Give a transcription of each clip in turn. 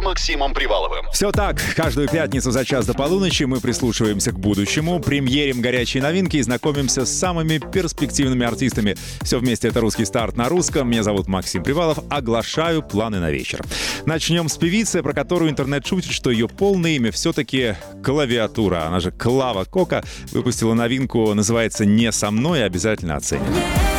С Максимом Приваловым. Все так. Каждую пятницу за час до полуночи мы прислушиваемся к будущему, премьерим горячие новинки и знакомимся с самыми перспективными артистами. Все вместе это «Русский старт» на русском. Меня зовут Максим Привалов. Оглашаю планы на вечер. Начнем с певицы, про которую интернет шутит, что ее полное имя все-таки клавиатура. Она же Клава Кока выпустила новинку, называется «Не со мной», обязательно оценим. Не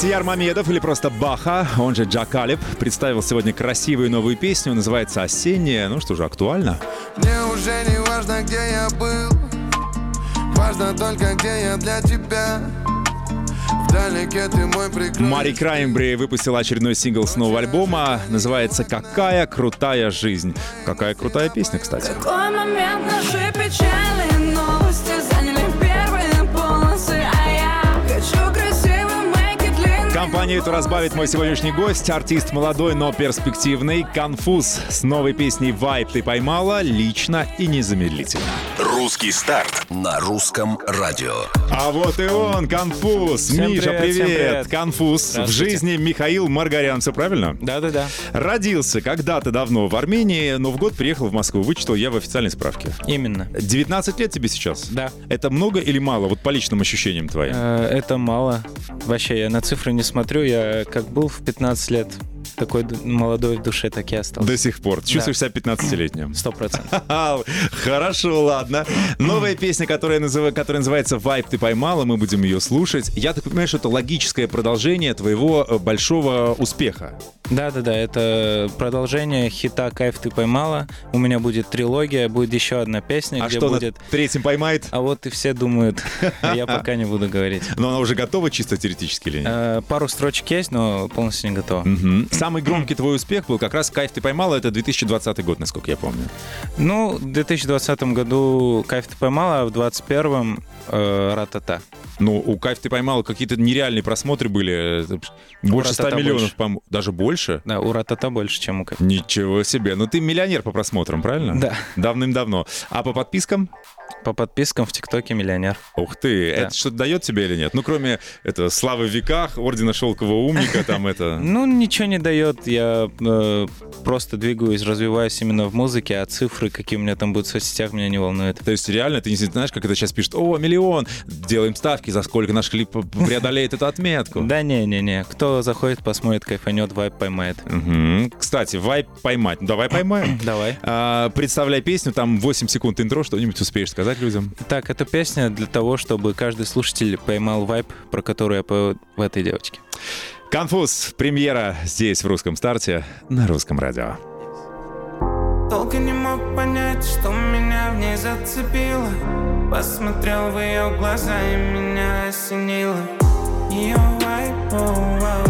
Бахтияр Мамедов или просто Баха, он же Джакалип, представил сегодня красивую новую песню, называется «Осенняя». Ну что же, актуально. Мне уже не важно, где я был Важно только, где я для тебя Мари Краймбри выпустила очередной сингл с нового альбома. Называется «Какая крутая жизнь». Какая крутая песня, кстати. Какой момент наши печали Компанию эту разбавит мой сегодняшний гость, артист молодой, но перспективный, Конфуз с новой песней «Вайп ты поймала» лично и незамедлительно. Русский старт на русском радио. А вот и он, Конфуз. Всем Миша, привет, всем привет. Конфуз. В жизни Михаил Маргарян, все правильно? Да-да-да. Родился когда-то давно в Армении, но в год приехал в Москву. Вычитал я в официальной справке. Именно. 19 лет тебе сейчас? Да. Это много или мало, вот по личным ощущениям твоим? Э, Это мало. Вообще, я на цифры не смотрю. Я как был в 15 лет, такой молодой в душе, так и остался. До сих пор. Чувствуешь себя 15-летним? Сто процентов. Хорошо, ладно. Новая песня, которая, называ- которая называется «Вайп ты поймала», мы будем ее слушать. Я так понимаю, что это логическое продолжение твоего э, большого успеха. Да-да-да, это продолжение хита «Кайф ты поймала». У меня будет трилогия, будет еще одна песня, А где что будет... на третьем поймает? А вот и все думают. Я пока не буду говорить. Но она уже готова чисто теоретически или нет? Э, Пару строчек есть, но полностью не готова. Мгм. Самый громкий твой успех был как раз «Кайф ты поймала», это 2020 год, насколько я помню. Ну, в 2020 году «Кайф ты поймала», а в 2021 э, «Ратата». Ну, у «Кайф ты поймала» какие-то нереальные просмотры были. это Больше 100 «Ратата» миллионов, по-моему. Даже больше? Да, у «Ратата» больше, чем у «Кайф». Ничего себе. Ну, ты миллионер по просмотрам, правильно? Да. Давным-давно. А по подпискам? По подпискам в ТикТоке миллионер. Ух ты, это что-то дает тебе или нет? Ну, кроме это, славы в веках, ордена шелкового умника, там это... Ну, ничего не дает. Я э, просто двигаюсь, развиваюсь именно в музыке, а цифры, какие у меня там будут в соцсетях, меня не волнуют. То есть реально ты не знаешь, как это сейчас пишет, о, миллион, делаем ставки, за сколько наш клип преодолеет эту отметку. Да не-не-не. Кто заходит, посмотрит, кайфанет, вайп поймает. Кстати, вайп поймать. Ну, давай поймаем. Давай. А, представляй песню, там 8 секунд интро, что-нибудь успеешь сказать людям? Так, эта песня для того, чтобы каждый слушатель поймал вайп, про который я пою в этой девочке. Конфуз, премьера здесь, в русском старте, на русском радио. Долго не мог понять, что меня в ней зацепило Посмотрел в ее глаза и меня осенило Ее вайп, оу, вау,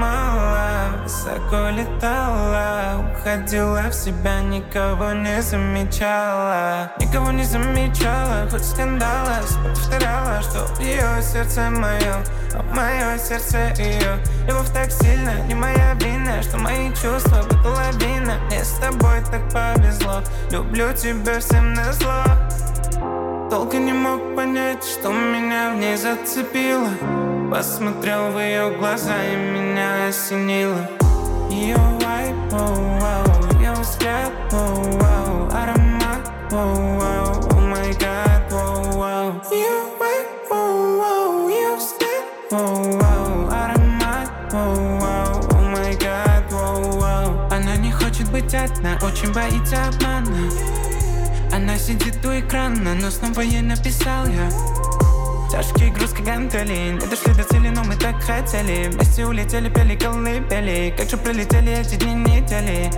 ты поймала, высоко летала Уходила в себя, никого не замечала. Никого не замечала, хоть скандала повторяла, что ее сердце мое А мое сердце ее Любовь так сильно, не моя вина Что мои чувства будто лавина Мне с тобой так повезло Люблю тебя всем назло Долго не мог понять, что меня в ней зацепило Посмотрел в ее глаза и меня осенило. Ее вайп, оу, ее взгляд, оу, аромат, оу, о май гад, оу, Ее вайп, оу, ее взгляд, оу, аромат, оу, о май гад, оу, Она не хочет быть одна, очень боится обмана. Она сидит у экрана, но снова ей написал я Тяжкие грузки гантели Не дошли до цели, но мы так хотели. Вместе улетели, пели колыбели. Как же пролетели эти дни, недели?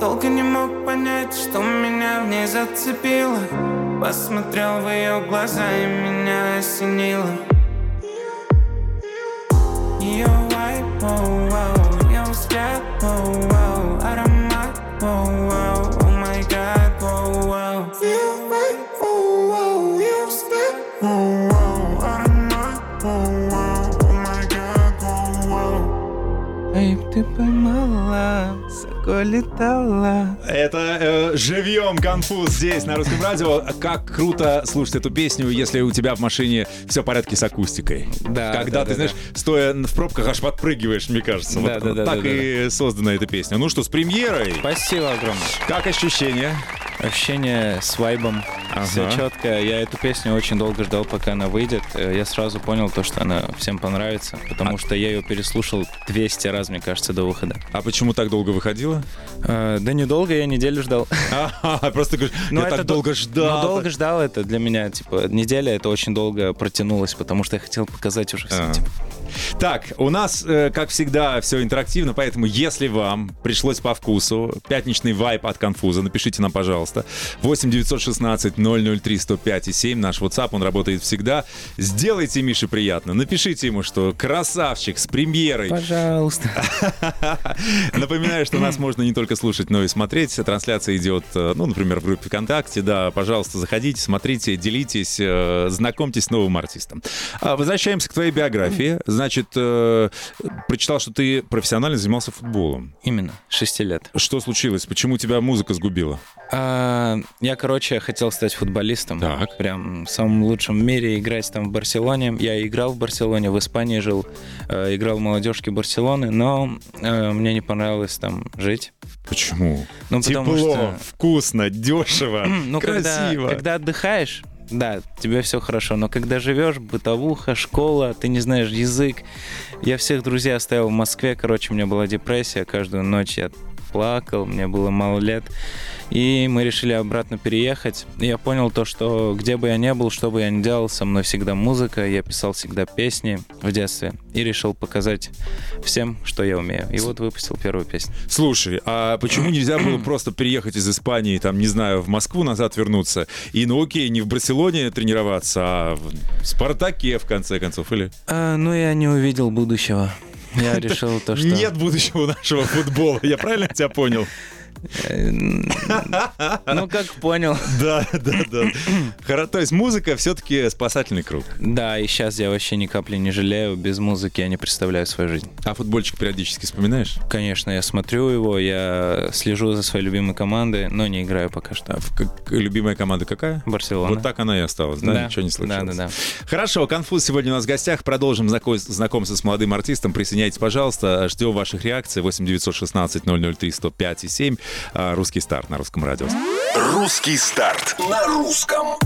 Долго не мог понять, что меня в ней зацепило. Посмотрел в ее глаза и меня осенило. Ее вайп, оу, вау, ее взгляд, оу, Эй, ты поймала, высоко летала. Это э, живьем конфуз здесь, на русском радио. Как круто слушать эту песню, если у тебя в машине все в порядке с акустикой. Да, Когда да, ты, да, знаешь, стоя в пробках, аж подпрыгиваешь, мне кажется. Да, Вот да, да, так да, и создана эта песня. Ну что, с премьерой. Спасибо огромное. Как ощущения? Ощущение с вайбом. Ага. Все четко. Я эту песню очень долго ждал, пока она выйдет. Э, Я сразу понял то, что она всем понравится, потому что я ее переслушал 200 раз, мне кажется, до выхода. А почему так долго выходила? Э, Да недолго, я неделю ждал. А, просто говоришь, я так дол- долго ждал. Ну, долго ждал это для меня, типа, неделя это очень долго протянулось, потому что я хотел показать уже всем, А. типа. Так, у нас, э, как всегда, все интерактивно, поэтому если вам пришлось по вкусу пятничный вайп от конфуза, напишите нам, пожалуйста. 8 916 003 105 и 7, наш WhatsApp, он работает всегда. Сделайте Мише приятно, напишите ему, что красавчик с премьерой. Пожалуйста. Напоминаю, что нас можно не только слушать, но и смотреть. Трансляция идет, э, ну, например, в группе ВКонтакте. Да, пожалуйста, заходите, смотрите, делитесь, э, знакомьтесь с новым артистом. А, Возвращаемся к твоей биографии. Значит, э, прочитал, что ты профессионально занимался футболом. Именно, 6 лет. Что случилось? Почему тебя музыка сгубила? А, я, короче, хотел стать футболистом. Так. Прям самым лучшим в мире, играть там в Барселоне. Я играл в Барселоне, в Испании жил, э, играл в молодежке Барселоны, но э, мне не понравилось там жить. Почему? Ну, потому Тепло, что- вкусно, дешево, Ну, когда, красиво. когда отдыхаешь, да, тебе все хорошо, но когда живешь, бытовуха, школа, ты не знаешь язык. Я всех друзей оставил в Москве, короче, у меня была депрессия, каждую ночь я плакал, мне было мало лет. И мы решили обратно переехать. И я понял то, что где бы я ни был, что бы я ни делал, со мной всегда музыка, я писал всегда песни в детстве. И решил показать всем, что я умею. И вот выпустил первую песню. Слушай, а почему нельзя было просто приехать из Испании, там, не знаю, в Москву назад вернуться? И, ну окей, не в Барселоне тренироваться, а в Спартаке, в конце концов, или? А, ну, я не увидел будущего. Я решил то, что... Нет будущего нашего футбола, я правильно тебя понял? Э, Ну, как понял. Да, да, да. То есть музыка все-таки спасательный круг. Да, и сейчас я вообще ни капли не жалею. Без музыки я не представляю свою жизнь. А футбольчик периодически вспоминаешь? Конечно, я смотрю его, я слежу за своей любимой командой, но не играю пока что. А любимая команда какая? Барселона. Вот так она и осталась, да? Ничего не случилось. Да, да, да. Хорошо, Конфуз сегодня у нас в гостях. Продолжим знако- знакомство с молодым артистом. Присоединяйтесь, пожалуйста. Ждем ваших реакций. 8 916 003 105 и 7. Русский старт на русском радио. Русский старт на русском.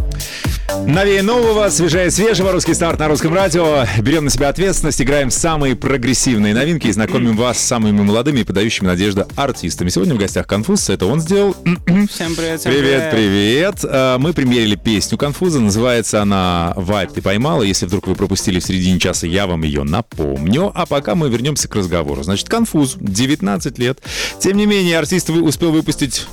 Новее нового, свежее свежего. Русский старт на русском радио. Берем на себя ответственность, играем самые прогрессивные новинки и знакомим вас с самыми молодыми и подающими надежду артистами. Сегодня в гостях Конфуз. Это он сделал. Всем привет, всем Привет, привет. А, Мы примерили песню Конфуза. Называется она «Вайп ты поймала». Если вдруг вы пропустили в середине часа, я вам ее напомню. А пока мы вернемся к разговору. Значит, Конфуз, 19 лет. Тем не менее, артист успел выпустить...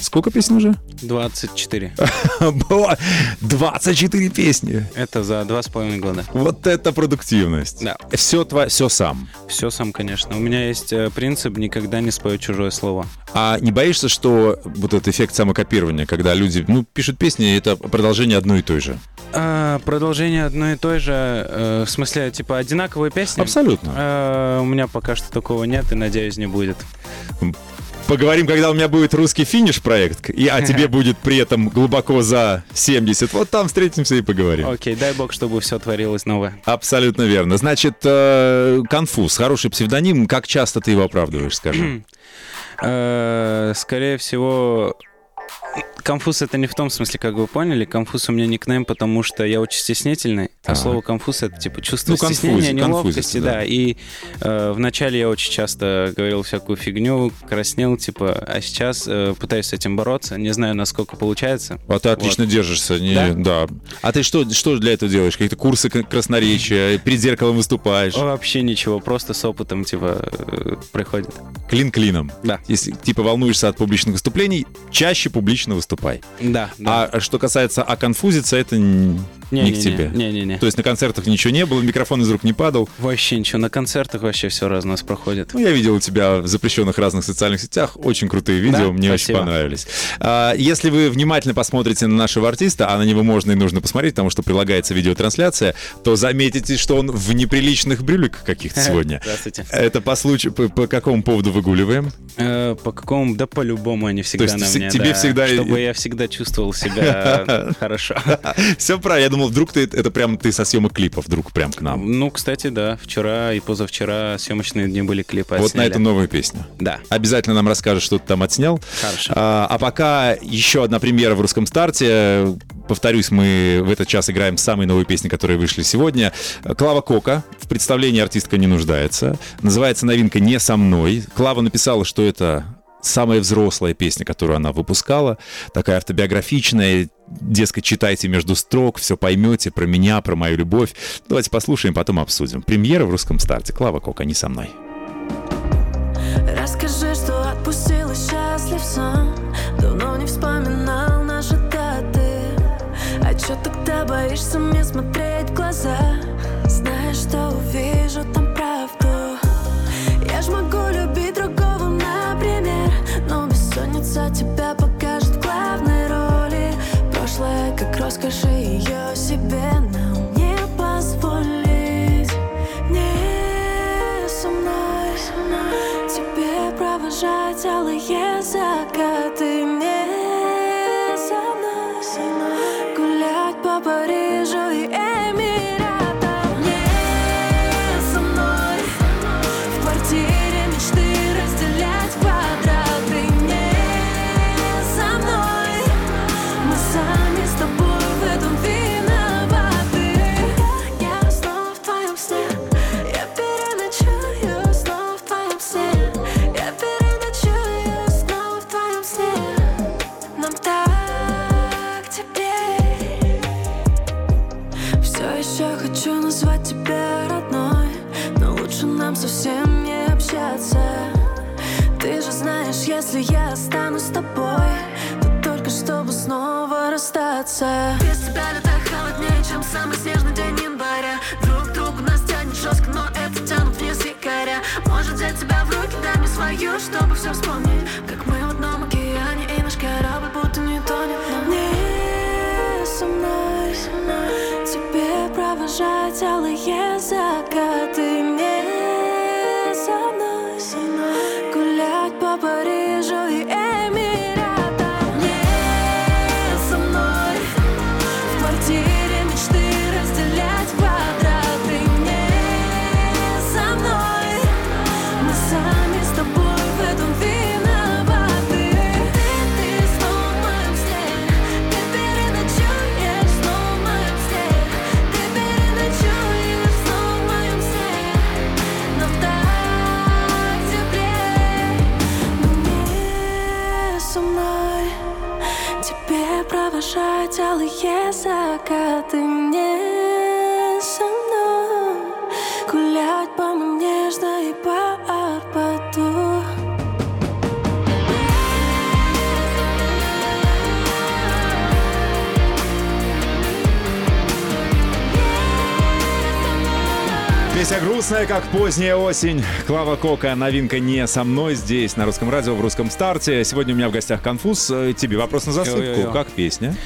Сколько песен уже? 24. Было 24 песни. Это за два с половиной года. Вот это продуктивность. Да. Все, тва... все сам. Все сам, конечно. У меня есть э, принцип никогда не спою чужое слово. А не боишься, что вот этот эффект самокопирования, когда люди ну, пишут песни, это продолжение одной и той же? А, продолжение одной и той же, э, в смысле, типа, одинаковые песни? Абсолютно. Э, у меня пока что такого нет и, надеюсь, не будет. Поговорим, когда у меня будет русский финиш проект, и, а тебе будет при этом глубоко за 70. Вот там встретимся и поговорим. Окей, дай бог, чтобы все творилось новое. Абсолютно верно. Значит, э, конфуз, хороший псевдоним. Как часто ты его оправдываешь, скажи? Э, Скорее всего, конфуз это не в том смысле, как вы поняли. Конфуз у меня никнейм, потому что я очень стеснительный. А Так. слово конфуз это типа чувство Ну, конфузи- стеснения, неловкости, да. да. И э, вначале я очень часто говорил всякую фигню, краснел, типа, а сейчас э, пытаюсь с этим бороться. Не знаю, насколько получается. А ты отлично держишься. Не, Да? да? А ты что, что для этого делаешь? Какие-то курсы красноречия? Перед зеркалом выступаешь? Вообще ничего, просто с опытом, типа, э, приходит. клин клином. Да. Если типа волнуешься от публичных выступлений, чаще публично выступай. Да, да. А что касается оконфузиться, это н- не, к тебе. Не-не-не. То есть на концертах ничего не было, микрофон из рук не падал. Вообще ничего, на концертах вообще все раз у нас проходит. Ну, я видел у тебя в запрещенных разных социальных сетях очень крутые видео, Да? мне очень Спасибо. понравились. А, если вы внимательно посмотрите на нашего артиста, а на него можно и нужно посмотреть, потому что прилагается видеотрансляция, то заметите, что он в неприличных брюликах каких-то сегодня. Здравствуйте. Это по случаю, по, по какому поводу выгуливаем? Э, по какому? Да по-любому они всегда на мне. тебе да. всегда- Чтобы я всегда чувствовал себя хорошо. Все правильно, я думал, вдруг ты, это прям ты со съемок клипа, вдруг прям к нам. Ну, кстати, да, вчера и позавчера съемочные дни были клипы Вот на эту новую песню. Да. Обязательно нам расскажешь, что ты там отснял. Хорошо. А, а пока еще одна премьера в русском старте. Повторюсь, мы в этот час играем самые новые песни, которые вышли сегодня. Клава Кока. В представлении артистка не нуждается. Называется новинка «Не со мной». Клава написала, что это самая взрослая песня, которую она выпускала. Такая автобиографичная. Дескать, читайте между строк, все поймете про меня, про мою любовь. Давайте послушаем, потом обсудим. Премьера в русском старте. Клава Кока, не со мной. Расскажи, как расстаться Без тебя лето холоднее, чем самый снежный день января. Друг другу нас тянет жестко, но это тянут вниз якоря. Может взять тебя в руки, дай мне свою, чтобы все вспомнить Как мы Песня грустная, как поздняя осень. Клава Кока, новинка не со мной здесь, на русском радио, в русском старте. Сегодня у меня в гостях Конфуз. Э, Тебе вопрос на засыпку. Йо-йо-йо. Как песня?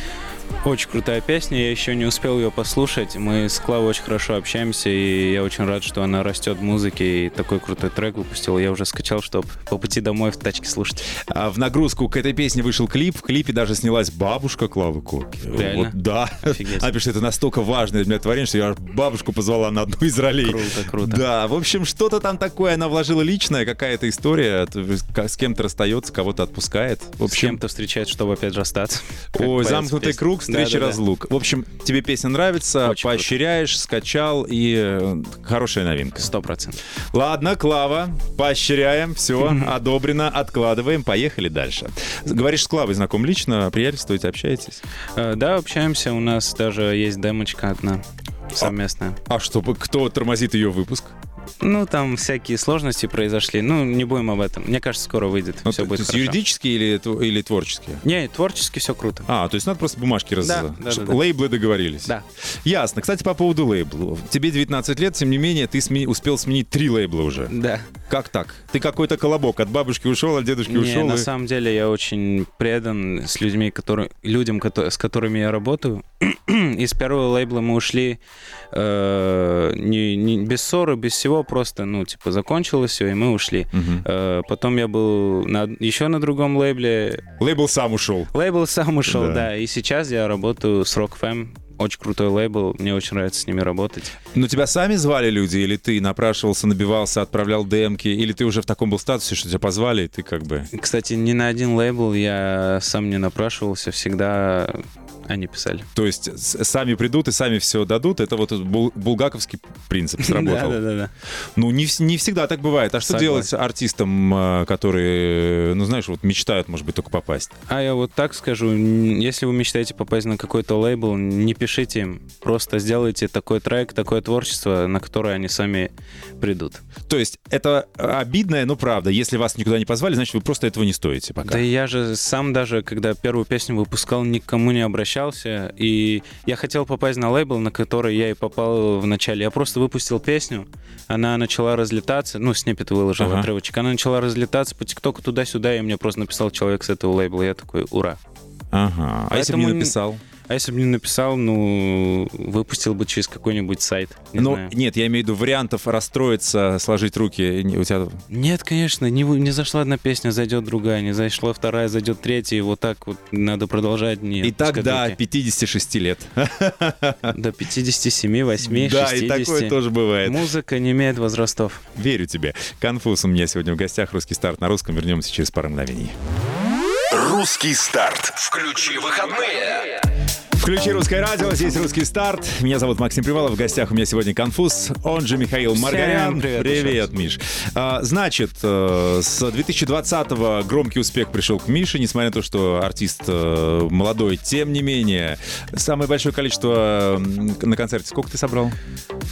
Очень крутая песня, я еще не успел ее послушать. Мы с Клавой очень хорошо общаемся, и я очень рад, что она растет в музыке, и такой крутой трек выпустила. Я уже скачал, чтобы по пути домой в тачке слушать. А в нагрузку к этой песне вышел клип. В клипе даже снялась бабушка Клавы Коки. Реально? Вот, да. Офигеть. Она пишет, это настолько важное для меня творение, что я бабушку позвала на одну из ролей. Круто, круто. Да, в общем, что-то там такое она вложила личное, какая-то история. С кем-то расстается, кого-то отпускает. В С общем, кем-то встречается, чтобы опять. Как Ой, замкнутый круг, встречи, Да-да-да. разлук. В общем, тебе песня нравится, Очень поощряешь, скачал и э, хорошая новинка. Сто процентов. Ладно, Клава, поощряем, все, одобрено, откладываем, поехали дальше. Говоришь, с Клавой знаком лично, приятельствуете, общаетесь? Э, Да, общаемся, у нас даже есть демочка одна совместная. А что, кто тормозит ее выпуск? Ну, там всякие сложности произошли. Ну, не будем об этом. Мне кажется, скоро выйдет. Ну, все то будет есть хорошо. юридически или, или творчески? Не, творчески все круто. А, то есть надо просто бумажки раз... Да, да, да, да. Лейблы договорились. Да. Ясно. Кстати, по поводу лейблов. Тебе 19 лет, тем не менее, ты сме- успел сменить три лейбла уже. Да. Как так? Ты какой-то колобок. От бабушки ушел, от дедушки Не, ушел. на и- самом деле я очень предан с людьми, которые, людям, кото- с которыми я работаю. Из первого лейбла мы ушли э, не, не- без ссоры, без всего, просто, ну, типа, закончилось все, и мы ушли. Мгм. Э, потом я был на, еще на другом лейбле. Лейбл сам ушел. Лейбл сам ушел, Да. да. И сейчас я работаю с Rock Fam. Очень крутой лейбл, мне очень нравится с ними работать. Но тебя сами звали люди, или ты напрашивался, набивался, отправлял демки, или ты уже в таком был статусе, что тебя позвали, и ты как бы... Кстати, ни на один лейбл я сам не напрашивался, всегда они писали. То есть сами придут и сами все дадут. Это вот бул- булгаковский принцип сработал. Да, да, да. Ну, не, не всегда так бывает. А что Согласен. делать артистам, э, которые, ну, знаешь, вот мечтают, может быть, только попасть? А я вот так скажу, если вы мечтаете попасть на какой-то лейбл, не пишите им, просто сделайте такой трек, такое творчество, на которое они сами придут. То есть это обидное, но правда. Если вас никуда не позвали, значит, вы просто этого не стоите пока. Да я же сам даже, когда первую песню выпускал, никому не обращался, и я хотел попасть на лейбл, на который я и попал в начале. Я просто выпустил песню, она начала разлетаться, ну, снипет выложил Ага. отрывочек, она начала разлетаться по ТикТоку туда-сюда, и мне просто написал человек с этого лейбла, я такой, ура. Ага. А если бы Поэтому не- написал? А если бы не написал, ну, выпустил бы через какой-нибудь сайт. Не ну, знаю. нет, я имею в виду вариантов расстроиться, сложить руки. У тебя... Нет, конечно, не, вы- не зашла одна песня, зайдет другая, не зашла вторая, зайдет третья, и вот так вот надо продолжать. Не И так до руки. 56 лет. До 57, 8, Да, 60. и такое тоже бывает. Музыка не имеет возрастов. Верю тебе. Конфуз у меня сегодня в гостях. Русский старт на русском. Вернемся через пару мгновений. Русский старт. Включи выходные. Включи русское радио, здесь русский старт. Меня зовут Максим Привалов, в гостях у меня сегодня Конфуз, он же Михаил Всем Маргарян. привет еще Привет, раз. Миш. А, значит, э, с 2020-го громкий успех пришел к Мише, несмотря на то, что артист э, молодой. Тем не менее, самое большое количество на концерте. Сколько ты собрал?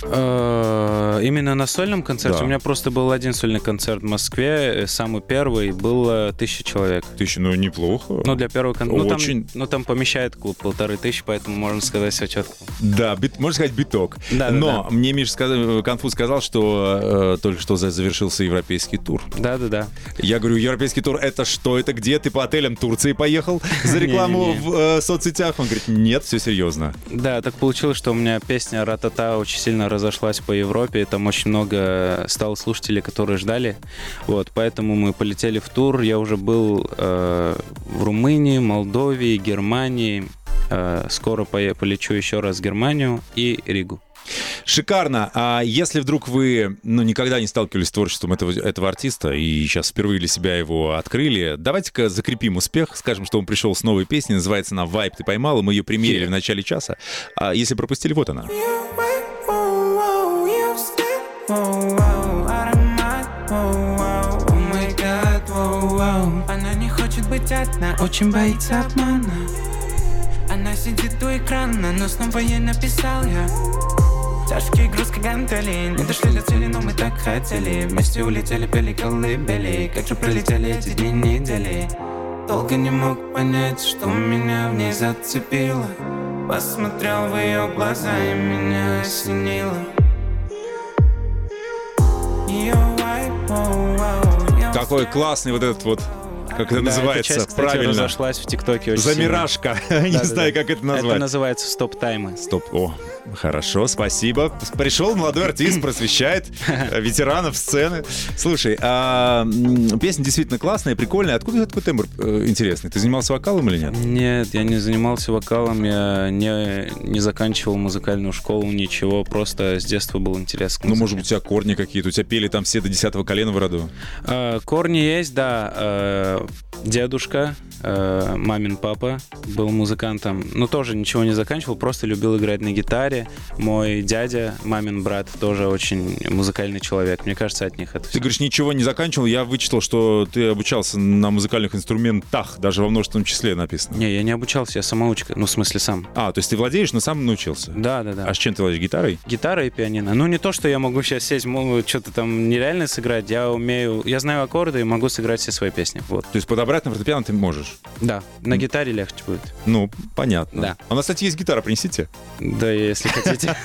Э, Именно на сольном концерте Да. у меня просто был один сольный концерт в Москве, самый первый, было тысяча человек. Тысяча, ну неплохо. Ну, для первого концерта. Ну, Очень. там, ну, там помещает клуб полторы тысячи, поэтому можно сказать все четко. Да, бит- можно сказать, биток. Да, да, Но да. мне Миша сказал, Конфуз сказал, что э, только что за- завершился европейский тур. Да-да-да. Я говорю, европейский тур, это что? Это где? Ты по отелям Турции поехал за рекламу в э, соцсетях? Он говорит, нет, все серьезно. Да, так получилось, что у меня песня «Ратата» очень сильно разошлась по Европе, там очень много стало слушателей, которые ждали. Вот, поэтому мы полетели в тур. Я уже был э, в Румынии, Молдове, Германии. Э, скоро полечу еще раз в Германию и Ригу. Шикарно. А если вдруг вы ну, никогда не сталкивались с творчеством этого, этого артиста и сейчас впервые для себя его открыли, давайте-ка закрепим успех, скажем, что он пришел с новой песней, называется она «Вайп ты поймал», и мы ее примерили в начале часа. А если пропустили, вот она. Она не хочет быть одна, очень боится обмана Она сидит у экрана, но снова ей написал я. Тяжкий груз как гантели Не дошли до цели, но мы так хотели. Вместе улетели, пели колыбели Как же пролетели эти дни, недели. Долго не мог понять, что меня в ней зацепило. Посмотрел в ее глаза и меня осенило. Взгляд. классный вот этот вот, как это Да, называется, часть, кстати, правильно. разошлась в ТикТоке очень. Замиражка. Не знаю, как это назвать. Это называется стоп-таймы. Стоп. О, хорошо, спасибо. Пришел молодой артист, просвещает э, ветеранов сцены. Слушай, а, песня действительно классная, прикольная. Откуда такой тембр э, интересный? Ты занимался вокалом или нет? Нет, я не занимался вокалом, я не, не заканчивал музыкальную школу, ничего, просто с детства был интерес к Ну, может быть, у тебя корни какие-то. У тебя пели там все до десятого колена в роду. А, корни есть, да. а, дедушка Э, мамин папа был музыкантом, но тоже ничего не заканчивал, просто любил играть на гитаре. Мой дядя, мамин брат, тоже очень музыкальный человек. Мне кажется, от них это Ты говоришь, ничего не заканчивал. Я вычитал, что ты обучался на музыкальных инструментах, даже во множественном числе написано. Не, я не обучался, я самоучка. Ну, в смысле, сам. А, то есть ты владеешь, но сам научился? Да, да, да. А с чем ты владеешь? Гитарой? Гитара и пианино. Ну, не то, что я могу сейчас сесть, могу что-то там нереально сыграть. Я умею... Я знаю аккорды и могу сыграть все свои песни. Вот. То есть подобрать на фортепиано ты можешь? Да, на гитаре легче будет. Ну, понятно. Да. А у нас, кстати, есть гитара, принесите. Да, если хотите.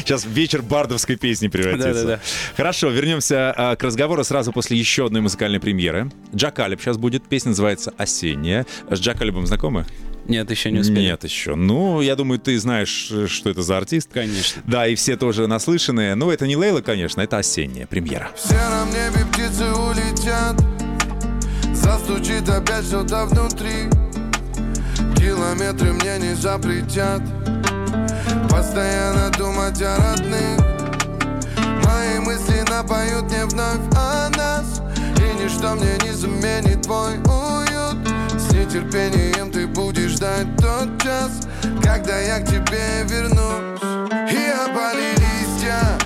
Сейчас вечер бардовской песни превратится. Да-да-да. Хорошо, вернемся а, к разговору сразу после еще одной музыкальной премьеры. Джакалиб сейчас будет. Песня называется «Осенняя». С Джакалибом знакомы? Нет, еще не успели. Нет еще. Ну, я думаю, ты знаешь, что это за артист. Конечно. Да, и все тоже наслышанные. Ну, это не Лейла, конечно, это осенняя премьера. В сером небе птицы улетят Застучит опять что-то внутри. Километры мне не запретят. Постоянно думать о родных. Мои мысли напоют мне вновь о нас. И ничто мне не заменит твой уют. С нетерпением ты будешь ждать тот час Когда я к тебе вернусь. И опали листья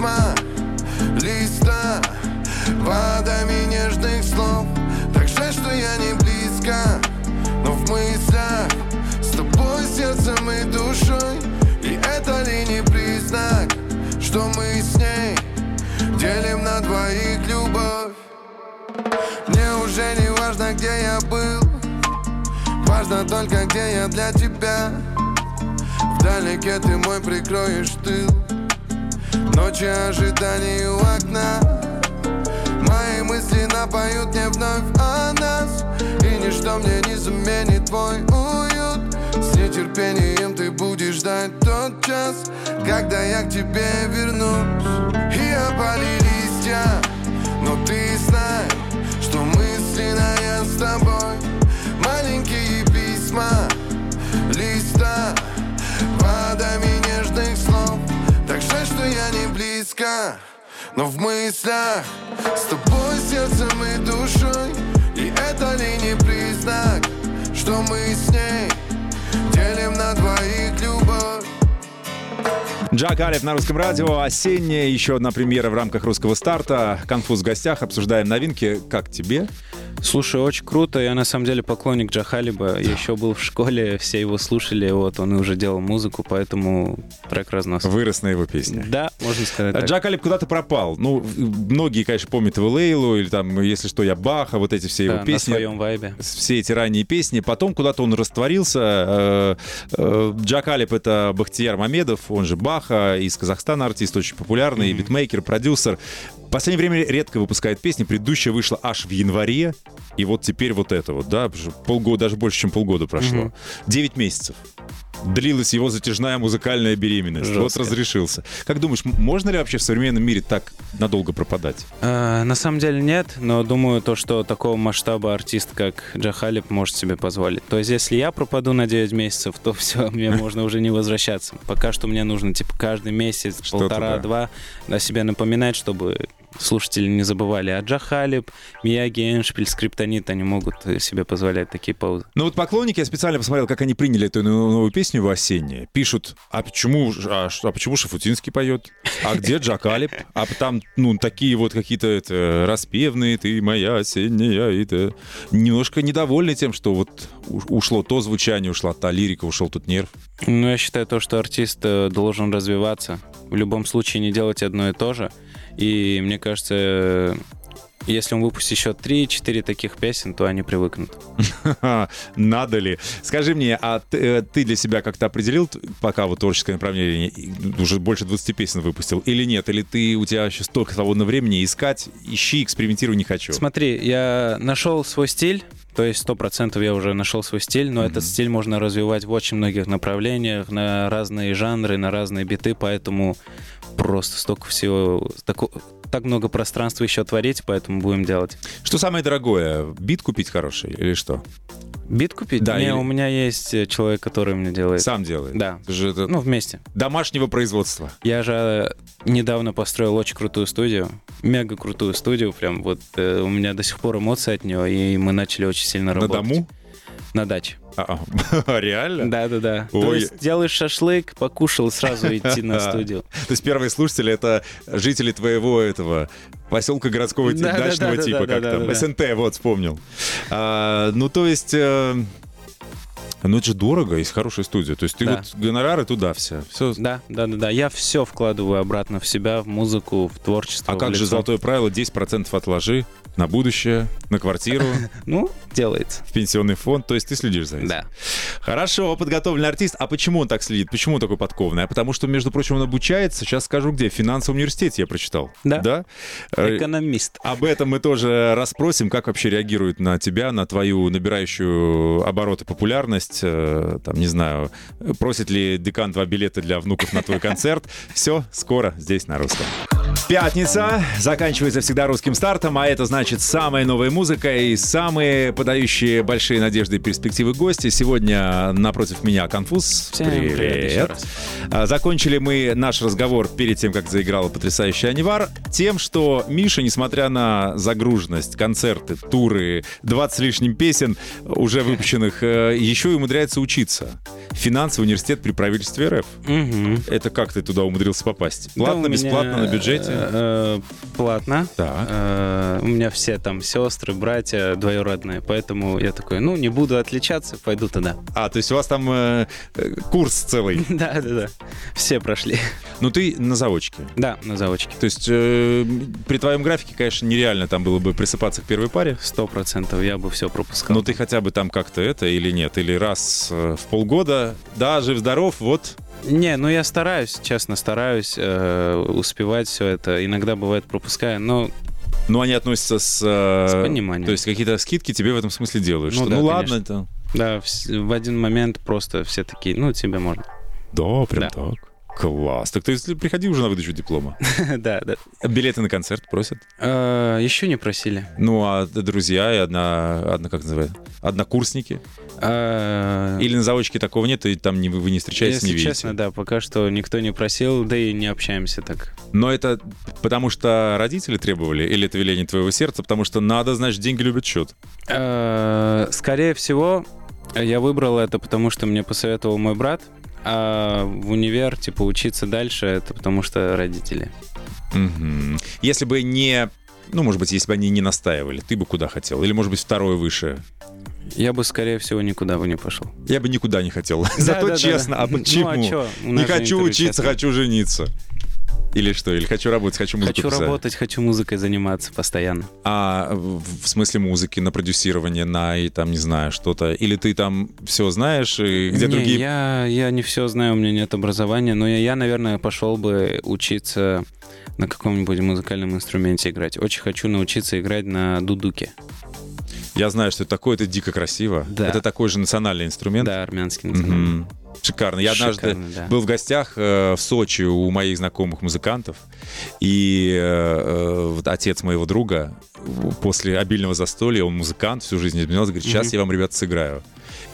письма листа Водами нежных слов. Так жаль, что я не близко Но в мыслях С тобой сердцем и душой. И это ли не признак Что мы с ней Делим на двоих любовь? Мне уже не важно, где я был Важно только, где я для тебя. Вдалеке ты мой прикроешь тыл Ночи ожиданий у окна. Мои мысли напоют мне вновь о нас. И ничто мне не заменит твой уют. С нетерпением ты будешь ждать тот час Когда я к тебе вернусь. И опали Но в мыслях С тобой сердцем и душой И это ли не признак Что мы с ней Делим на двоих любовь Джак Алиф на русском радио. Осенняя, еще одна премьера в рамках русского старта. Конфуз в гостях, обсуждаем новинки. Как тебе? Слушай, очень круто. Я на самом деле поклонник Джахалиба. Я еще был в школе, все его слушали. Вот он уже делал музыку, поэтому трек разнос. Вырос на его песне. Да, можно сказать так. Джак Алип куда-то пропал. Ну, многие, конечно, помнят его Лейлу, или там, если что, я Баха, вот эти все Да, его на песни. своем вайбе. Все эти ранние песни. Потом куда-то он растворился. Э, э, Джак Алип — это Бахтияр Мамедов, он же Баха, из Казахстана артист, очень популярный, битмейкер, продюсер. В последнее время редко выпускает песни. Предыдущая вышла аж в январе. И вот теперь вот это вот, да, полгода, даже больше, чем полгода прошло. Девять месяцев. Длилась его затяжная музыкальная беременность. Вот Жестко. разрешился. Как думаешь, можно ли вообще в современном мире так надолго пропадать? А, на самом деле нет, но думаю, то, что такого масштаба артист, как Джахалип, может себе позволить. То есть, если я пропаду на 9 месяцев, то все, мне можно уже не возвращаться. Пока что мне нужно, типа, каждый месяц, полтора-два о себе напоминать, чтобы слушатели не забывали. А Джахалип, Мияги, Эншпиль, Скриптонит, они могут себе позволять такие паузы. Ну вот поклонники, я специально посмотрел, как они приняли эту новую песню в осеннее. Пишут, а почему, а, а почему Шафутинский поет? А где Джакалип? А там, ну, такие вот какие-то это, распевные, ты моя осенняя. и Это. Немножко недовольны тем, что вот ушло то звучание, ушла та лирика, ушел тот нерв. Ну, я считаю то, что артист э, должен развиваться. В любом случае не делать одно и то же. И мне кажется, если он выпустит еще 3-4 таких песен, то они привыкнут. Надо ли? Скажи мне, а ты, э, ты для себя как-то определил, пока вот творческое направление, уже больше 20 песен выпустил, или нет? Или ты, у тебя еще столько свободного времени искать, ищи, экспериментируй не хочу? Смотри, я нашел свой стиль, то есть сто процентов я уже нашел свой стиль, но этот стиль можно развивать в очень многих направлениях, на разные жанры, на разные биты, поэтому просто столько всего, тако- так много пространства еще творить, поэтому будем делать. Что самое дорогое? Бит купить хороший или что? Бит купить? Да, Не, или- у меня есть э, человек, который мне делает. Сам делает. Да. Это же это Ну, вместе. домашнего производства. Я же э, недавно построил очень крутую студию, мега крутую студию, прям вот э, у меня до сих пор эмоции от нее, и мы начали очень сильно На работать. дому? На даче. А, Реально? Да-да-да. То есть делаешь шашлык, покушал, сразу идти на студию. То есть первые слушатели — это жители твоего этого поселка городского дачного да, да, типа, как там. СНТ, вот, вспомнил. А, ну, то есть... э, ну, это же дорого, есть хорошая студия. То есть ты Да. вот гонорары туда все. все. Да, да, да, да. Я все вкладываю обратно в себя, в музыку, в творчество. А в как же лицо. золотое правило 10% отложи на будущее, на квартиру, Ну, делается. в пенсионный фонд. То есть ты следишь за этим. Да. Хорошо, подготовленный артист. А почему он так следит? Почему он такой подкованный? А потому что, между прочим, он обучается, сейчас скажу где, в финансовом университете я прочитал. Да. Да? Э, Экономист. Об этом мы тоже расспросим, как вообще реагируют на тебя, на твою набирающую обороты популярность. Э, Там, не знаю, просит ли декан два билета для внуков на твой концерт. Все, скоро здесь на русском. Пятница заканчивается всегда русским стартом, а это значит самая новая музыка и самые подающие большие надежды и перспективы гости. Сегодня напротив меня Конфуз. Всем привет раз. А, Закончили мы наш разговор перед тем, как заиграла потрясающий Анивар, тем, что Миша, несмотря на загруженность, концерты, туры, 20 с лишним песен, уже выпущенных, э, еще и умудряется учиться. Финансовый университет при правительстве РФ. Это как ты туда умудрился попасть? Да, Платно, меня, бесплатно, на бюджете? э, платно. Так. Э, У меня все там сестры, братья двоюродные, поэтому я такой, ну, не буду отличаться, пойду туда. А, то есть у вас там э, э, курс целый. Да, да, да. Все прошли. Ну ты на заочке. Да, на заочке. То есть э, при твоем графике, конечно, нереально там было бы присыпаться к первой паре. Сто процентов я бы все пропускал. Но ты хотя бы там как-то это или нет? Или раз э, в полгода, да, жив-здоров, вот. Не, ну я стараюсь, честно, стараюсь э, успевать все это. Иногда бывает пропускаю, но Но они относятся с... э, С пониманием. То есть какие-то скидки тебе в этом смысле делают. Ну что, да, ну ладно, это... да, в, в один момент просто все такие, ну тебе можно. Да, прям Да. так. Класс. Так ты приходи уже на выдачу диплома. Да, да. Билеты на концерт просят. Еще не просили. Ну, а друзья и одна, одна как называют, однокурсники. А, Или на заочке такого нет, и там не, вы не встречаетесь, Если не видите. честно, да, пока что никто не просил, да и не общаемся так. Но это потому что родители требовали, или это веление твоего сердца, потому что надо, значит, деньги любят счет. Э, Скорее всего, я выбрал это, потому что мне посоветовал мой брат, а в универ, типа, учиться дальше, это потому что родители. Мгм. Если бы не... Ну, может быть, если бы они не настаивали, ты бы куда хотел? Или, может быть, второе выше? Я бы, скорее всего, никуда бы не пошел. Я бы никуда не хотел. Зато честно, а Ну, почему? а чё? У Не хочу учиться, честно. хочу жениться. Или что? Или хочу работать, хочу музыку Хочу писать. работать, хочу музыкой заниматься постоянно. А в в смысле музыки, на продюсирование, на, и там, не знаю, что-то? Или ты там все знаешь, и где Не, другие... я, я не все знаю, у меня нет образования, но я, я, наверное, пошел бы учиться на каком-нибудь музыкальном инструменте играть. Очень хочу научиться играть на дудуке. Я знаю, что это такое, это дико красиво. Да. Это такой же национальный инструмент. Да, армянский инструмент. Мгм. Шикарно. Я однажды Шикарно, да. был в гостях э, в Сочи у моих знакомых музыкантов, и э, э, вот отец моего друга после обильного застолья, он музыкант, всю жизнь изменялся, говорит, сейчас Мгм. я вам, ребята, сыграю.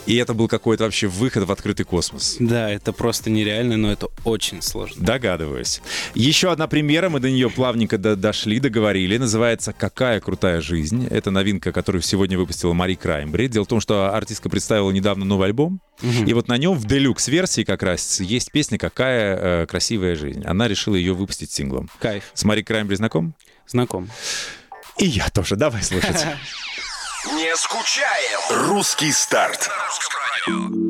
И это был какой-то вообще выход в открытый космос. Да, это просто нереально, но это очень сложно. Догадываюсь. Еще одна премьера, мы до нее плавненько до- дошли, договорили. Называется «Какая крутая жизнь». Это новинка, которую сегодня выпустила Мари Краймбри. Дело в том, что артистка представила недавно новый альбом, и вот на нем в делюкс-версии как раз есть песня «Какая э, красивая жизнь». Она решила ее выпустить синглом. Кайф. С Мари Краймбри знаком? Знаком. И я тоже. Давай слушать. Не скучаем. Русский старт. Один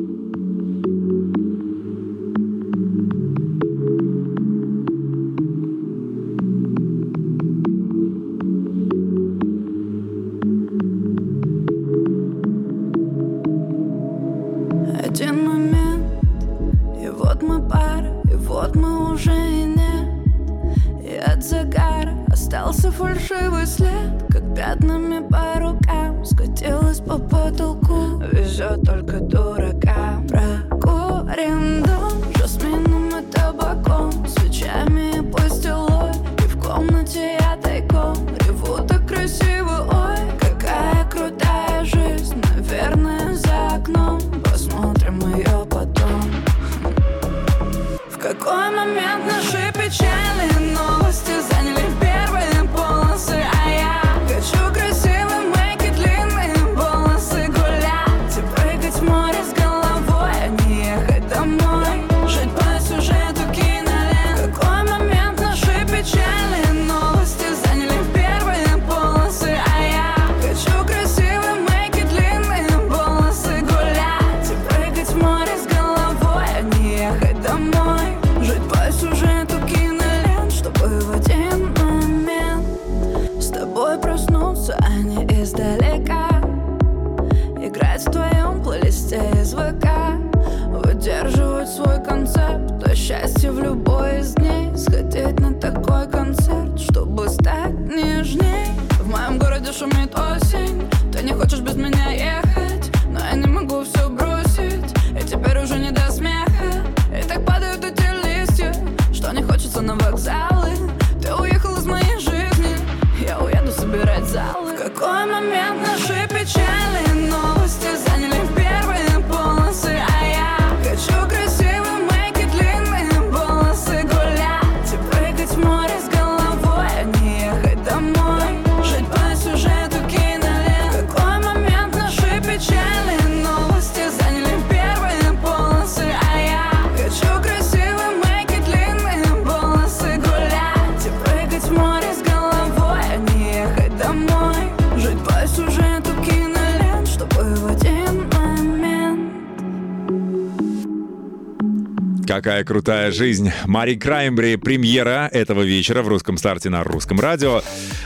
Какая крутая жизнь. Мари Краймбри, премьера этого вечера в русском старте на русском радио.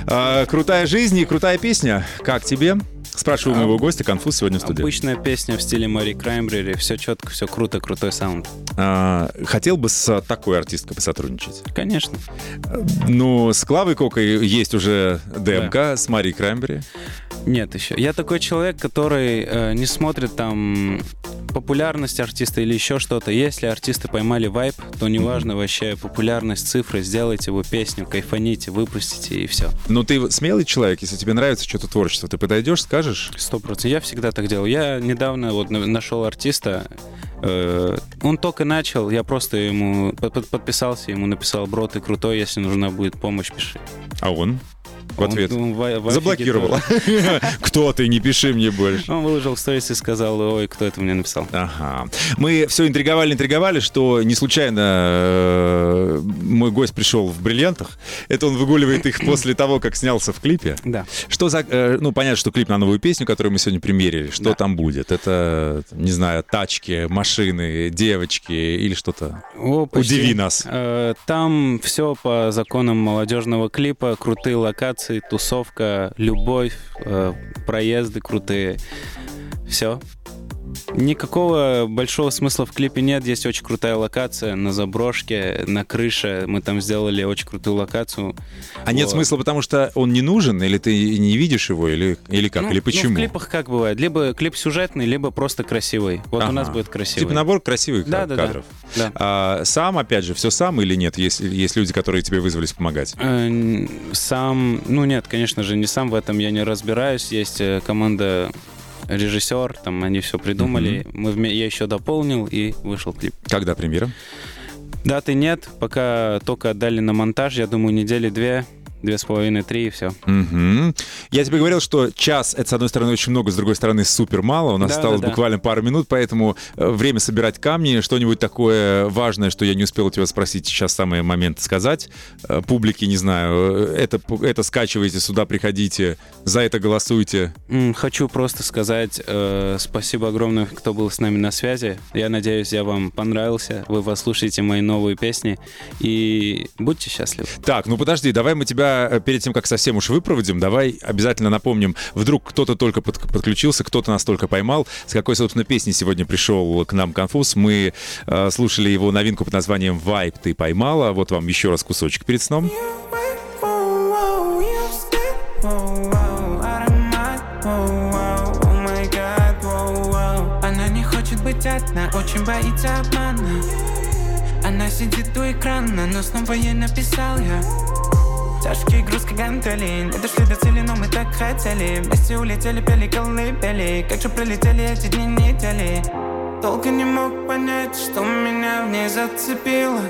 А, крутая жизнь и крутая песня. Как тебе? Спрашиваю моего гостя, конфуз сегодня в студии. Обычная песня в стиле Мари Краймбрери. Все четко, все круто, крутой саунд. А, хотел бы с такой артисткой посотрудничать? Конечно. Ну, с Клавой Кокой есть уже демка, с Марией Краймбери. Нет еще. Я такой человек, который э, не смотрит там популярность артиста или еще что-то. Если артисты поймали вайп, то неважно вообще популярность, цифры, сделайте его песню, кайфаните, выпустите и все. Ну, ты смелый человек, если тебе нравится что-то творчество, ты подойдешь, скажешь? Сто процентов. Я всегда так делал. Я недавно вот на- нашел артиста. э, он только начал, я просто ему под- под- подписался, ему написал, бро, ты крутой, если нужна будет помощь, пиши. А он? В ответ. Он, он в- в Кто ты? Не пиши мне больше. Он выложил в сторис и сказал, ой, кто это мне написал. Ага. Мы все интриговали, интриговали, что не случайно э, мой гость пришел в бриллиантах. Это он выгуливает их после того, как снялся в клипе. Да. Что за... э, ну, понятно, что клип на новую песню, которую мы сегодня примерили. Что Да. там будет? Это, не знаю, тачки, машины, девочки или что-то? О. Удиви нас. Э, Там все по законам молодежного клипа. Крутые локации, тусовка, любовь, э, проезды крутые. Все. Никакого большого смысла в клипе нет. Есть очень крутая локация на заброшке, на крыше. Мы там сделали очень крутую локацию. А нет Вот. смысла, потому что он не нужен, или ты не видишь его, или, или как, Ну, или ну, почему? в клипах как бывает? Либо клип сюжетный, либо просто красивый. Вот у Ага. нас будет красивый. Типа набор красивых Да, ка- да, да. кадров. Да. А сам, опять же, все сам или нет? Есть, есть люди, которые тебе вызвались помогать? Э, Сам, ну нет, конечно же, не сам в этом я не разбираюсь. Есть э, команда режиссер, там они все придумали. Мы вме- я еще дополнил и вышел клип. Когда премьера? Даты нет, пока только отдали на монтаж. Я думаю, недели две, две с половиной, три и все. Мгм. Я тебе говорил, что час это, с одной стороны, очень много, с другой стороны, супер мало. У нас Да, осталось да, да. буквально пару минут, поэтому э, время собирать камни. Что-нибудь такое важное, что я не успел у тебя спросить, сейчас самый момент сказать. Э, Публике, не знаю, э, это, это скачивайте сюда, приходите, за это голосуйте. Хочу просто сказать э, спасибо огромное, кто был с нами на связи. Я надеюсь, я вам понравился. Вы послушаете мои новые песни и будьте счастливы. Так, ну подожди, давай мы тебя э, перед тем, как совсем уж выпроводим, давай обязательно напомним, вдруг кто-то только под- подключился, кто-то нас только поймал, с какой, собственно, песни сегодня пришел к нам Конфуз. Мы э, слушали его новинку под названием «Вайп ты поймала». Вот вам еще раз кусочек перед сном. Она не хочет быть одна, очень боится обмана Она сидит у экрана, но снова ей написал я Тяжкие грузки гантели Не дошли до цели, но мы так хотели. Вместе улетели, пели колыбели. Как же пролетели эти дни, недели? Долго не мог понять, что меня в ней зацепило.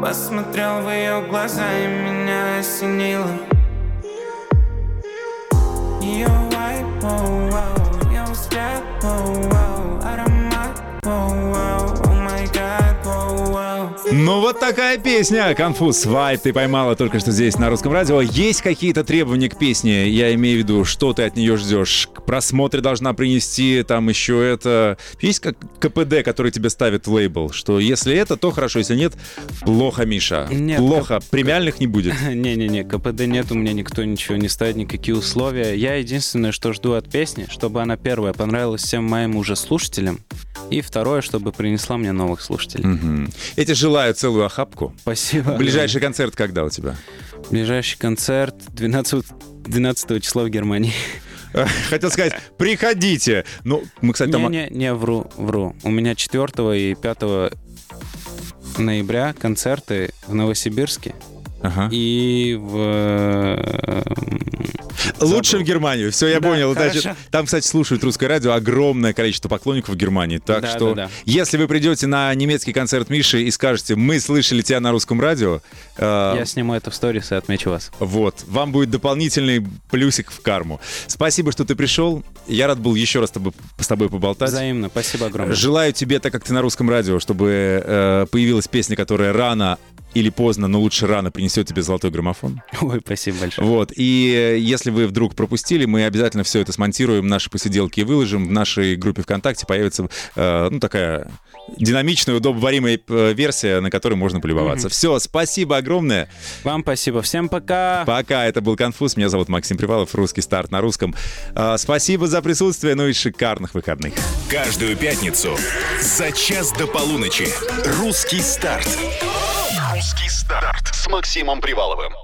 Посмотрел в ее глаза и меня осенило. Ее вайп, оу, оу, ее взгляд, оу, оу, Ну вот такая песня. Конфуз Вайп ты поймала только что здесь на русском радио. Есть какие-то требования к песне? Я имею в виду, что ты от нее ждешь? К просмотре должна принести там еще это. Есть как КПД, который тебе ставит лейбл, что если это, то хорошо, если нет, плохо, Миша. Нет, плохо. Премиальных не будет. Не-не-не, КПД нет, у меня никто ничего не ставит, никакие условия. Я единственное, что жду от песни, чтобы она первая понравилась всем моим уже слушателям, и второе, чтобы принесла мне новых слушателей. Эти желаю целую охапку. Спасибо. Ближайший концерт когда у тебя? Ближайший концерт 12, 12 числа в Германии. Хотел сказать, приходите. Ну, мы, кстати, там... Не-не, не, вру, вру. У меня 4 и 5 ноября концерты в Новосибирске Ага. и в... э, Лучше в Германию. Все, я Да, понял. Значит, там, кстати, слушают русское радио огромное количество поклонников в Германии. Так Да, что, да, да. если вы придете на немецкий концерт Миши и скажете, мы слышали тебя на русском радио, э, Я сниму это в сторис и отмечу вас. вот, вам будет дополнительный плюсик в карму. Спасибо, что ты пришел. Я рад был еще раз с тобой, с тобой поболтать. Взаимно. Спасибо огромное. Желаю тебе, так как ты на русском радио, чтобы э, появилась песня, которая рано или поздно, но лучше рано принесет тебе золотой граммофон. Ой, спасибо большое. Вот. И э, если вы вдруг пропустили, мы обязательно все это смонтируем, наши посиделки и выложим. В нашей группе ВКонтакте появится э, ну, такая динамичная, удобоваримая э, версия, на которой можно полюбоваться. Все, спасибо огромное. Вам спасибо. Всем пока. Пока. Это был «Конфуз». Меня зовут Максим Привалов, русский старт на русском. Э, спасибо за присутствие, ну и шикарных выходных. Каждую пятницу за час до полуночи. Русский старт. Русский старт с Максимом Приваловым.